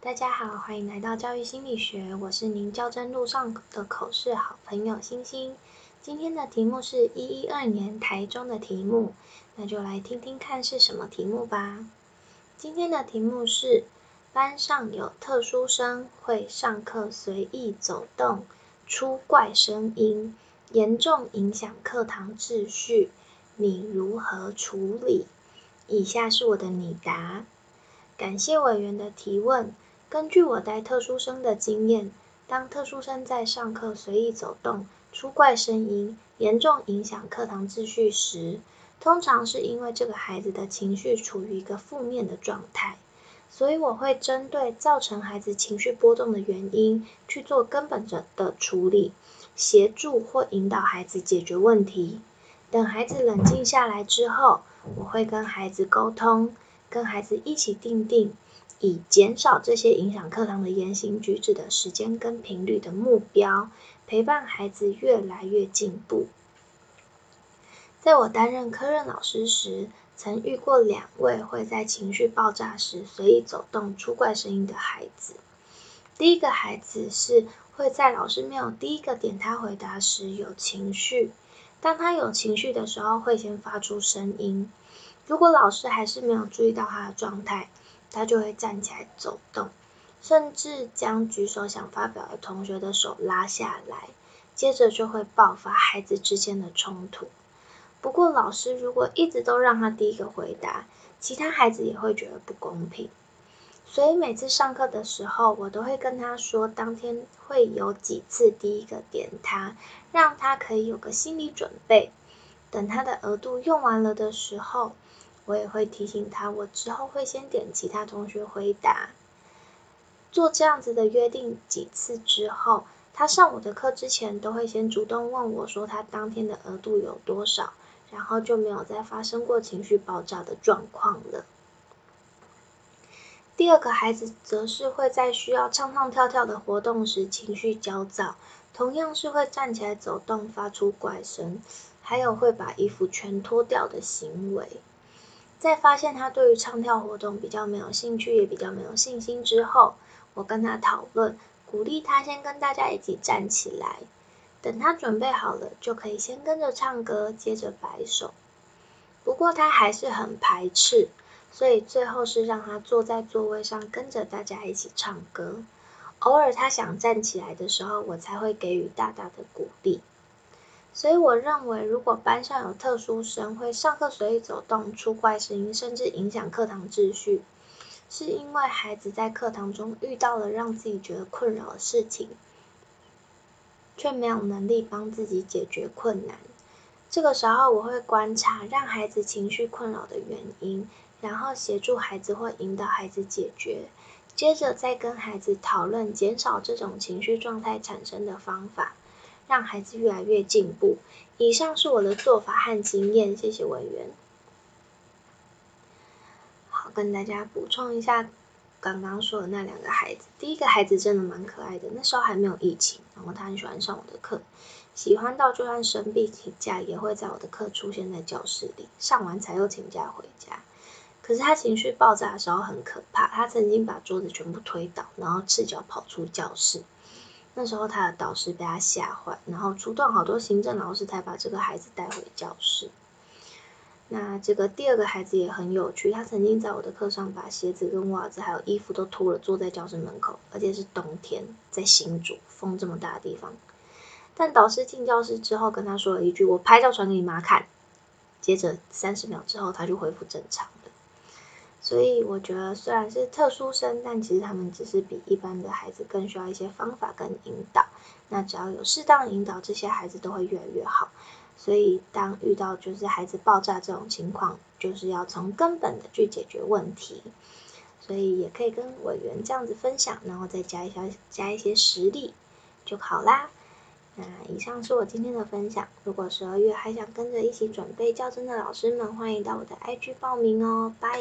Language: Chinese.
大家好，欢迎来到教育心理学，我是您较真路上的口试好朋友星星。今天的题目是一一二年台中的题目，那就来听听看是什么题目吧。今天的题目是班上有特殊生会上课随意走动、出怪声音，严重影响课堂秩序，你如何处理？以下是我的拟答。感谢委员的提问。根据我带特殊生的经验，当特殊生在上课随意走动、出怪声音，严重影响课堂秩序时，通常是因为这个孩子的情绪处于一个负面的状态。所以我会针对造成孩子情绪波动的原因去做根本的的处理，协助或引导孩子解决问题。等孩子冷静下来之后，我会跟孩子沟通，跟孩子一起定定。以减少这些影响课堂的言行举止的时间跟频率的目标，陪伴孩子越来越进步。在我担任科任老师时，曾遇过两位会在情绪爆炸时随意走动、出怪声音的孩子。第一个孩子是会在老师没有第一个点他回答时有情绪，当他有情绪的时候会先发出声音。如果老师还是没有注意到他的状态，他就会站起来走动，甚至将举手想发表的同学的手拉下来，接着就会爆发孩子之间的冲突。不过老师如果一直都让他第一个回答，其他孩子也会觉得不公平。所以每次上课的时候，我都会跟他说，当天会有几次第一个点他，让他可以有个心理准备。等他的额度用完了的时候。我也会提醒他，我之后会先点其他同学回答。做这样子的约定几次之后，他上我的课之前都会先主动问我说他当天的额度有多少，然后就没有再发生过情绪爆炸的状况了。第二个孩子则是会在需要唱唱跳跳的活动时情绪焦躁，同样是会站起来走动、发出怪声，还有会把衣服全脱掉的行为。在发现他对于唱跳活动比较没有兴趣，也比较没有信心之后，我跟他讨论，鼓励他先跟大家一起站起来，等他准备好了，就可以先跟着唱歌，接着摆手。不过他还是很排斥，所以最后是让他坐在座位上，跟着大家一起唱歌。偶尔他想站起来的时候，我才会给予大大的鼓励。所以我认为，如果班上有特殊生会上课随意走动、出怪声音，甚至影响课堂秩序，是因为孩子在课堂中遇到了让自己觉得困扰的事情，却没有能力帮自己解决困难。这个时候，我会观察让孩子情绪困扰的原因，然后协助孩子或引导孩子解决，接着再跟孩子讨论减少这种情绪状态产生的方法。让孩子越来越进步。以上是我的做法和经验，谢谢委员。好，跟大家补充一下刚刚说的那两个孩子。第一个孩子真的蛮可爱的，那时候还没有疫情，然后他很喜欢上我的课，喜欢到就算生病请假也会在我的课出现在教室里，上完才又请假回家。可是他情绪爆炸的时候很可怕，他曾经把桌子全部推倒，然后赤脚跑出教室。那时候他的导师被他吓坏，然后出动好多行政老师才把这个孩子带回教室。那这个第二个孩子也很有趣，他曾经在我的课上把鞋子跟袜子还有衣服都脱了，坐在教室门口，而且是冬天，在新竹风这么大的地方。但导师进教室之后跟他说了一句：“我拍照传给你妈看。”接着三十秒之后他就恢复正常。所以我觉得虽然是特殊生，但其实他们只是比一般的孩子更需要一些方法跟引导。那只要有适当引导，这些孩子都会越来越好。所以当遇到就是孩子爆炸这种情况，就是要从根本的去解决问题。所以也可以跟委员这样子分享，然后再加一下加一些实例就好啦。那以上是我今天的分享。如果十二月还想跟着一起准备较真的老师们，欢迎到我的 IG 报名哦。拜。